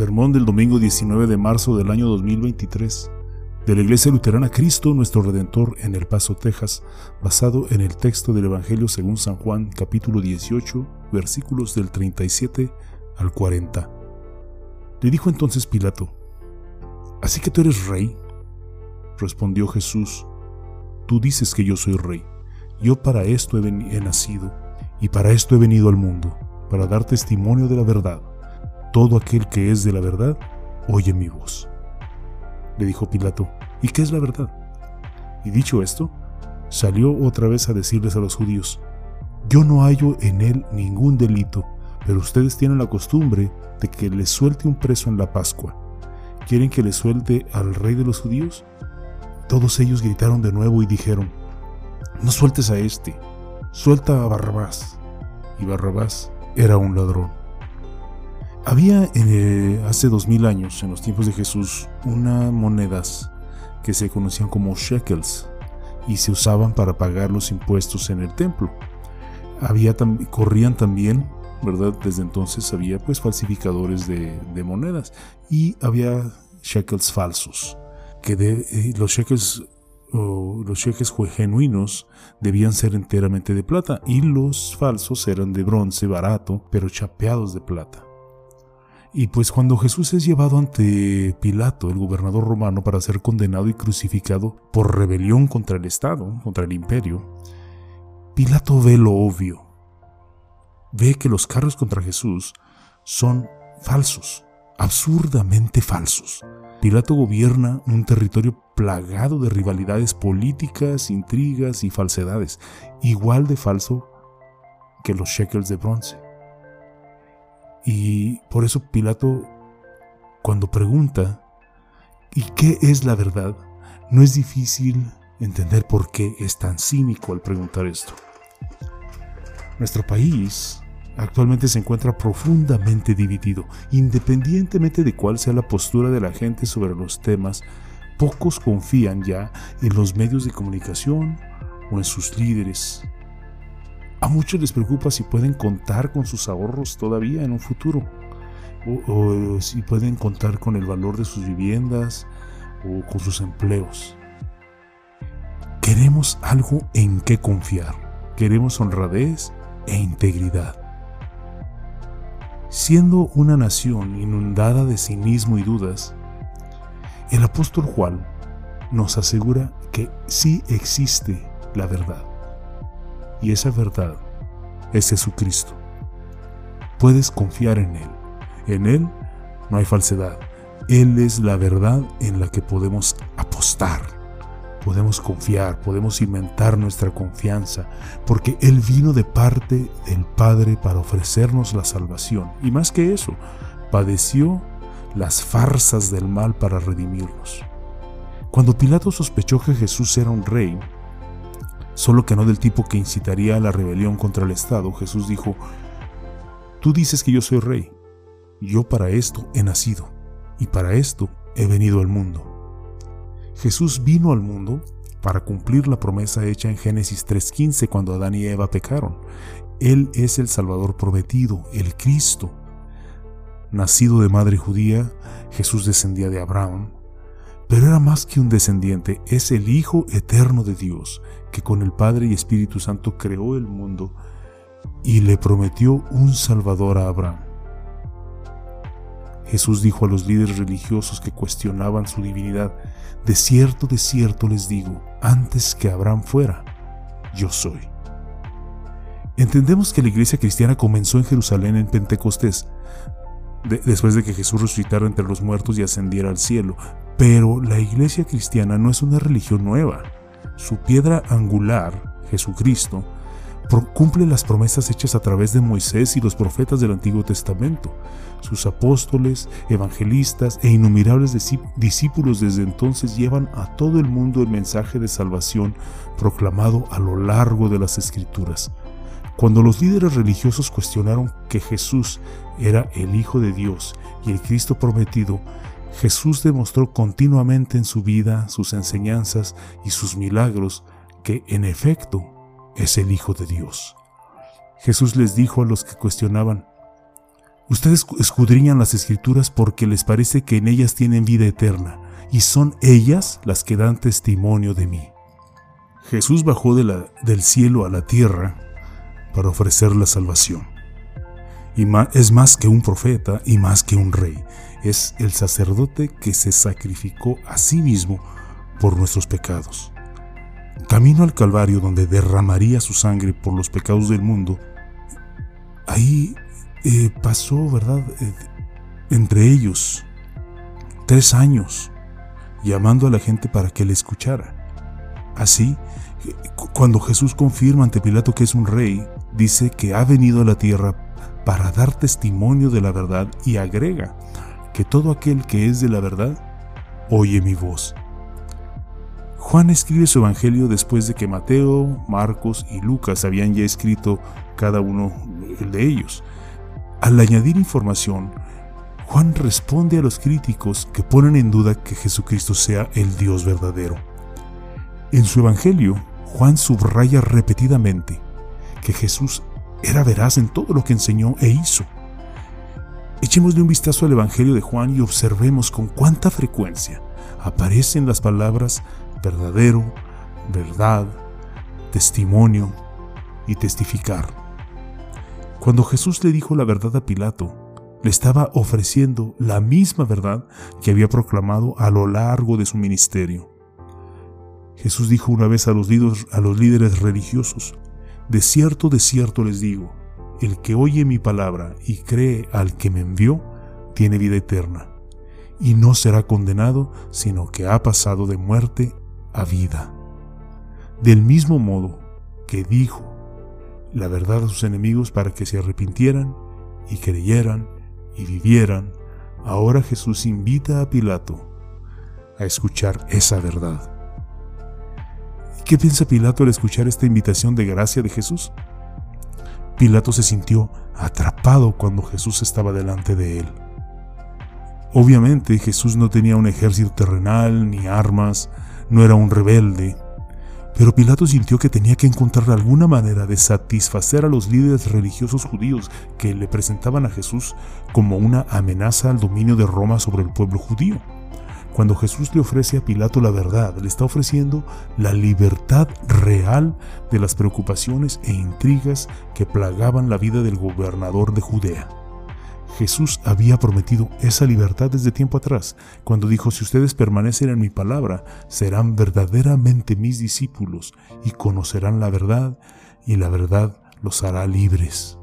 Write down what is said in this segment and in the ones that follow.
Sermón del domingo 19 de marzo del año 2023 de la Iglesia Luterana Cristo nuestro Redentor en El Paso, Texas, basado en el texto del Evangelio según San Juan capítulo 18 versículos del 37 al 40. Le dijo entonces Pilato, ¿Así que tú eres rey? Respondió Jesús, Tú dices que yo soy rey. Yo para esto he, he nacido y para esto he venido al mundo, para dar testimonio de la verdad. Todo aquel que es de la verdad, oye mi voz. Le dijo Pilato, ¿y qué es la verdad? Y dicho esto, salió otra vez a decirles a los judíos, yo no hallo en él ningún delito, pero ustedes tienen la costumbre de que les suelte un preso en la Pascua. ¿Quieren que le suelte al rey de los judíos? Todos ellos gritaron de nuevo y dijeron, no sueltes a este, suelta a Barrabás. Y Barrabás era un ladrón. Había eh, hace dos mil años, en los tiempos de Jesús, unas monedas que se conocían como shekels y se usaban para pagar los impuestos en el templo. Había corrían también, ¿verdad? Desde entonces había pues falsificadores de, monedas y había shekels falsos, que de, eh, los shekels o los shekels genuinos debían ser enteramente de plata y los falsos eran de bronce barato, pero chapeados de plata. Y pues cuando Jesús es llevado ante Pilato, el gobernador romano, para ser condenado y crucificado por rebelión contra el Estado, contra el imperio, Pilato ve lo obvio. Ve que los cargos contra Jesús son falsos, absurdamente falsos. Pilato gobierna un territorio plagado de rivalidades políticas, intrigas y falsedades, igual de falso que los shekels de bronce. Y por eso Pilato, cuando pregunta, ¿y qué es la verdad? No es difícil entender por qué es tan cínico al preguntar esto. Nuestro país actualmente se encuentra profundamente dividido. Independientemente de cuál sea la postura de la gente sobre los temas, pocos confían ya en los medios de comunicación o en sus líderes. Muchos les preocupa si pueden contar con sus ahorros todavía en un futuro, o, si pueden contar con el valor de sus viviendas o con sus empleos. Queremos algo en qué confiar, queremos honradez e integridad. Siendo una nación inundada de cinismo y dudas, el apóstol Juan nos asegura que sí existe la verdad y esa verdad es Jesucristo. Puedes confiar en Él. En Él no hay falsedad. Él es la verdad en la que podemos apostar. Podemos confiar, podemos cimentar nuestra confianza, porque Él vino de parte del Padre para ofrecernos la salvación. Y más que eso, padeció las farsas del mal para redimirnos. Cuando Pilato sospechó que Jesús era un rey, solo que no del tipo que incitaría a la rebelión contra el Estado, Jesús dijo, Tú dices que yo soy rey, yo para esto he nacido, y para esto he venido al mundo. Jesús vino al mundo para cumplir la promesa hecha en Génesis 3.15 cuando Adán y Eva pecaron. Él es el Salvador prometido, el Cristo. Nacido de madre judía, Jesús descendía de Abraham, pero era más que un descendiente, es el Hijo eterno de Dios, que con el Padre y Espíritu Santo creó el mundo y le prometió un Salvador a Abraham. Jesús dijo a los líderes religiosos que cuestionaban su divinidad, de cierto, de cierto les digo, antes que Abraham fuera, yo soy. Entendemos que la iglesia cristiana comenzó en Jerusalén en Pentecostés, después de que Jesús resucitara entre los muertos y ascendiera al cielo, pero la iglesia cristiana no es una religión nueva. Su piedra angular, Jesucristo, cumple las promesas hechas a través de Moisés y los profetas del Antiguo Testamento. Sus apóstoles, evangelistas e innumerables discípulos desde entonces llevan a todo el mundo el mensaje de salvación proclamado a lo largo de las Escrituras. Cuando los líderes religiosos cuestionaron que Jesús era el Hijo de Dios y el Cristo prometido, Jesús demostró continuamente en su vida, sus enseñanzas y sus milagros que en efecto es el Hijo de Dios. Jesús les dijo a los que cuestionaban, Ustedes escudriñan las escrituras porque les parece que en ellas tienen vida eterna, y son ellas las que dan testimonio de mí. Jesús bajó del cielo a la tierra para ofrecer la salvación. Y es más que un profeta y más que un rey. Es el sacerdote que se sacrificó a sí mismo por nuestros pecados. Camino al Calvario donde derramaría su sangre por los pecados del mundo, ahí eh, pasó, ¿verdad? Eh, entre ellos tres años llamando a la gente para que le escuchara. Así, cuando Jesús confirma ante Pilato que es un rey, dice que ha venido a la tierra para dar testimonio de la verdad y agrega que todo aquel que es de la verdad oye mi voz. Juan escribe su evangelio después de que Mateo, Marcos y Lucas habían ya escrito cada uno de ellos. Al añadir información, Juan responde a los críticos que ponen en duda que Jesucristo sea el Dios verdadero. En su Evangelio, Juan subraya repetidamente que Jesús era veraz en todo lo que enseñó e hizo. Echémosle un vistazo al Evangelio de Juan y observemos con cuánta frecuencia aparecen las palabras verdadero, verdad, testimonio y testificar. Cuando Jesús le dijo la verdad a Pilato, le estaba ofreciendo la misma verdad que había proclamado a lo largo de su ministerio. Jesús dijo una vez a los, líderes, a los líderes religiosos, De cierto, de cierto les digo, el que oye mi palabra y cree al que me envió, tiene vida eterna, y no será condenado, sino que ha pasado de muerte a vida. Del mismo modo que dijo la verdad a sus enemigos para que se arrepintieran y creyeran y vivieran, ahora Jesús invita a Pilato a escuchar esa verdad. ¿Qué piensa Pilato al escuchar esta invitación de gracia de Jesús? Pilato se sintió atrapado cuando Jesús estaba delante de él. Obviamente Jesús no tenía un ejército terrenal ni armas, no era un rebelde, pero Pilato sintió que tenía que encontrar alguna manera de satisfacer a los líderes religiosos judíos que le presentaban a Jesús como una amenaza al dominio de Roma sobre el pueblo judío. Cuando Jesús le ofrece a Pilato la verdad, le está ofreciendo la libertad real de las preocupaciones e intrigas que plagaban la vida del gobernador de Judea. Jesús había prometido esa libertad desde tiempo atrás, cuando dijo, si ustedes permanecen en mi palabra, serán verdaderamente mis discípulos y conocerán la verdad, y la verdad los hará libres.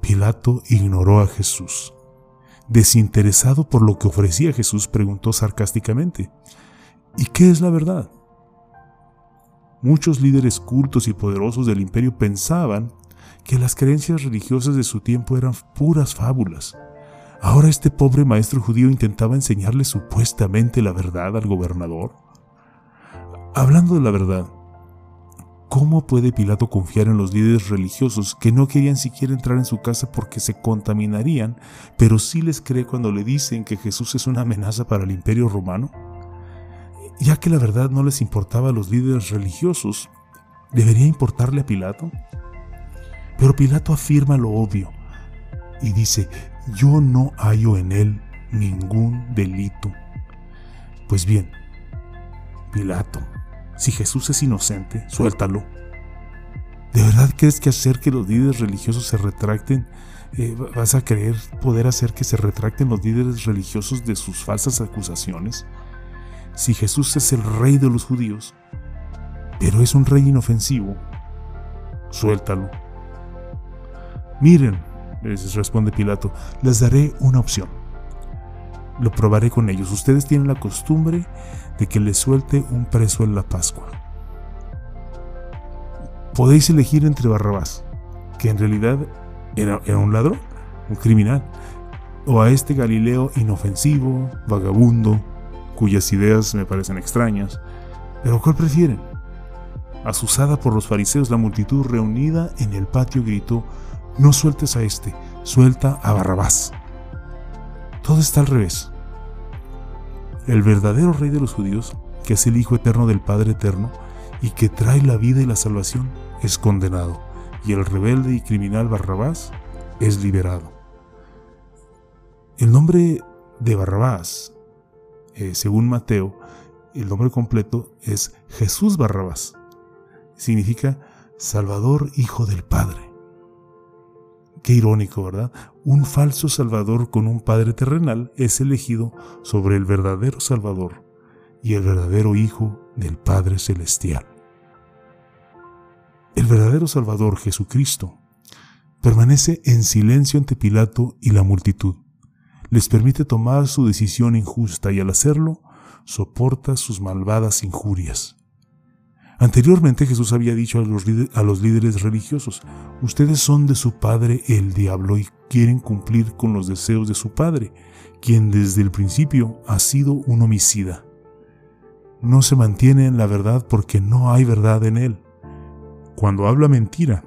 Pilato ignoró a Jesús. Desinteresado por lo que ofrecía Jesús, preguntó sarcásticamente, ¿y qué es la verdad? Muchos líderes cultos y poderosos del imperio pensaban que las creencias religiosas de su tiempo eran puras fábulas. Ahora este pobre maestro judío intentaba enseñarle supuestamente la verdad al gobernador. Hablando de la verdad, ¿cómo puede Pilato confiar en los líderes religiosos que no querían siquiera entrar en su casa porque se contaminarían, pero sí les cree cuando le dicen que Jesús es una amenaza para el imperio romano? Ya que la verdad no les importaba a los líderes religiosos, ¿debería importarle a Pilato? Pero Pilato afirma lo obvio y dice, yo no hallo en él ningún delito. Pues bien, Pilato, si Jesús es inocente, suéltalo. ¿De verdad crees que hacer que los líderes religiosos se retracten, eh, vas a creer poder hacer que se retracten los líderes religiosos de sus falsas acusaciones? Si Jesús es el rey de los judíos, pero es un rey inofensivo, suéltalo. Miren, les responde Pilato, les daré una opción. Lo probaré con ellos. Ustedes tienen la costumbre de que les suelte un preso en la Pascua. Podéis elegir entre Barrabás, que en realidad era, era un ladrón, un criminal, o a este Galileo inofensivo, vagabundo, cuyas ideas me parecen extrañas. Pero ¿cuál prefieren? Asusada por los fariseos, la multitud reunida en el patio gritó, no sueltes a este, suelta a Barrabás. Todo está al revés. El verdadero rey de los judíos, que es el Hijo eterno del Padre eterno y que trae la vida y la salvación, es condenado, y el rebelde y criminal Barrabás es liberado. El nombre de Barrabás, eh, según Mateo, el nombre completo es Jesús Barrabás. Significa Salvador Hijo del Padre. Qué irónico, ¿verdad? Un falso Salvador con un Padre terrenal es elegido sobre el verdadero Salvador y el verdadero Hijo del Padre Celestial. El verdadero Salvador, Jesucristo, permanece en silencio ante Pilato y la multitud. Les permite tomar su decisión injusta y al hacerlo, soporta sus malvadas injurias. Anteriormente Jesús había dicho a los, a los, líderes religiosos, ustedes son de su padre el diablo y quieren cumplir con los deseos de su padre, quien desde el principio ha sido un homicida. No se mantiene en la verdad porque no hay verdad en él. Cuando habla mentira,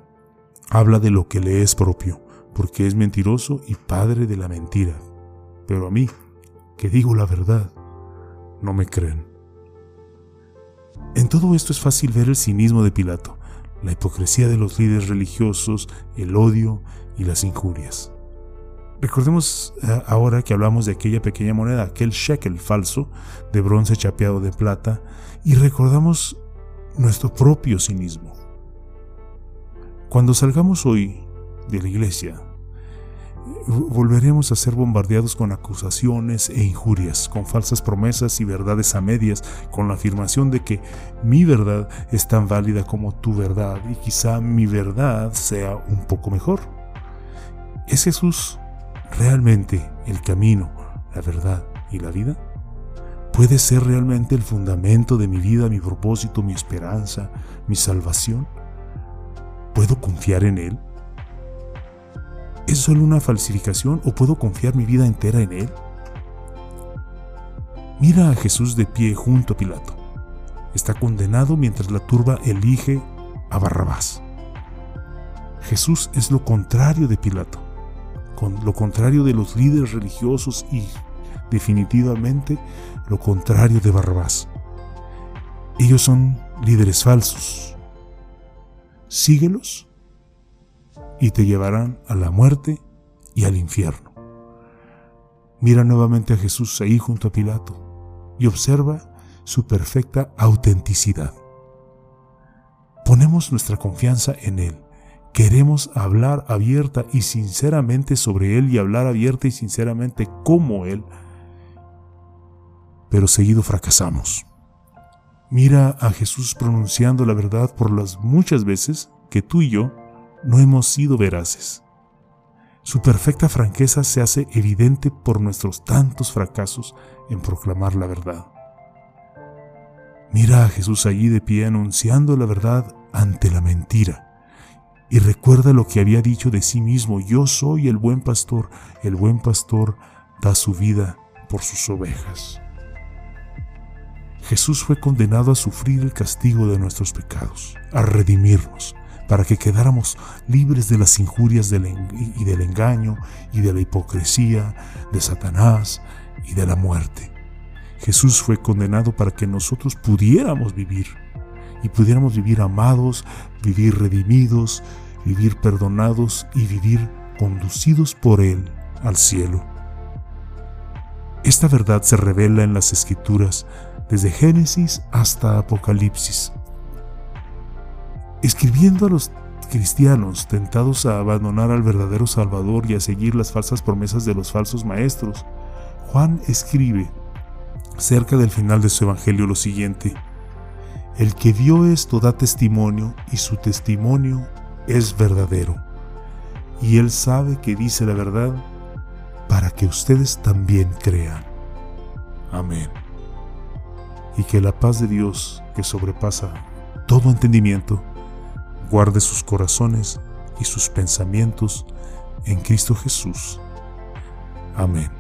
habla de lo que le es propio, porque es mentiroso y padre de la mentira. Pero a mí, que digo la verdad, no me creen. En todo esto es fácil ver el cinismo de Pilato, la hipocresía de los líderes religiosos, el odio y las injurias. Recordemos eh, ahora que hablamos de aquella pequeña moneda, aquel shekel falso de bronce chapeado de plata, y recordamos nuestro propio cinismo. Cuando salgamos hoy de la iglesia, volveremos a ser bombardeados con acusaciones e injurias, con falsas promesas y verdades a medias, con la afirmación de que mi verdad es tan válida como tu verdad y quizá mi verdad sea un poco mejor. ¿Es Jesús realmente el camino, la verdad y la vida? ¿Puede ser realmente el fundamento de mi vida, mi propósito, mi esperanza, mi salvación? ¿Puedo confiar en Él? ¿Es solo una falsificación o puedo confiar mi vida entera en Él? Mira a Jesús de pie junto a Pilato. Está condenado mientras la turba elige a Barrabás. Jesús es lo contrario de Pilato, con lo contrario de los líderes religiosos y definitivamente lo contrario de Barrabás. Ellos son líderes falsos. Síguelos y te llevarán a la muerte y al infierno. Mira nuevamente a Jesús ahí junto a Pilato y observa su perfecta autenticidad. Ponemos nuestra confianza en Él. Queremos hablar abierta y sinceramente sobre Él y hablar abierta y sinceramente como Él, pero seguido fracasamos. Mira a Jesús pronunciando la verdad por las muchas veces que tú y yo no hemos sido veraces. Su perfecta franqueza se hace evidente por nuestros tantos fracasos en proclamar la verdad. Mira a Jesús allí de pie anunciando la verdad ante la mentira. Y recuerda lo que había dicho de sí mismo, yo soy el buen pastor, el buen pastor da su vida por sus ovejas. Jesús fue condenado a sufrir el castigo de nuestros pecados, a redimirnos, para que quedáramos libres de las injurias y del engaño y de la hipocresía de Satanás y de la muerte. Jesús fue condenado para que nosotros pudiéramos vivir y pudiéramos vivir amados, vivir redimidos, vivir perdonados y vivir conducidos por Él al cielo. Esta verdad se revela en las escrituras desde Génesis hasta Apocalipsis escribiendo a los cristianos tentados a abandonar al verdadero Salvador y a seguir las falsas promesas de los falsos maestros, Juan escribe cerca del final de su Evangelio lo siguiente, El que vio esto da testimonio y su testimonio es verdadero, y él sabe que dice la verdad para que ustedes también crean. Amén. Y que la paz de Dios, que sobrepasa todo entendimiento, guarde sus corazones y sus pensamientos en Cristo Jesús. Amén.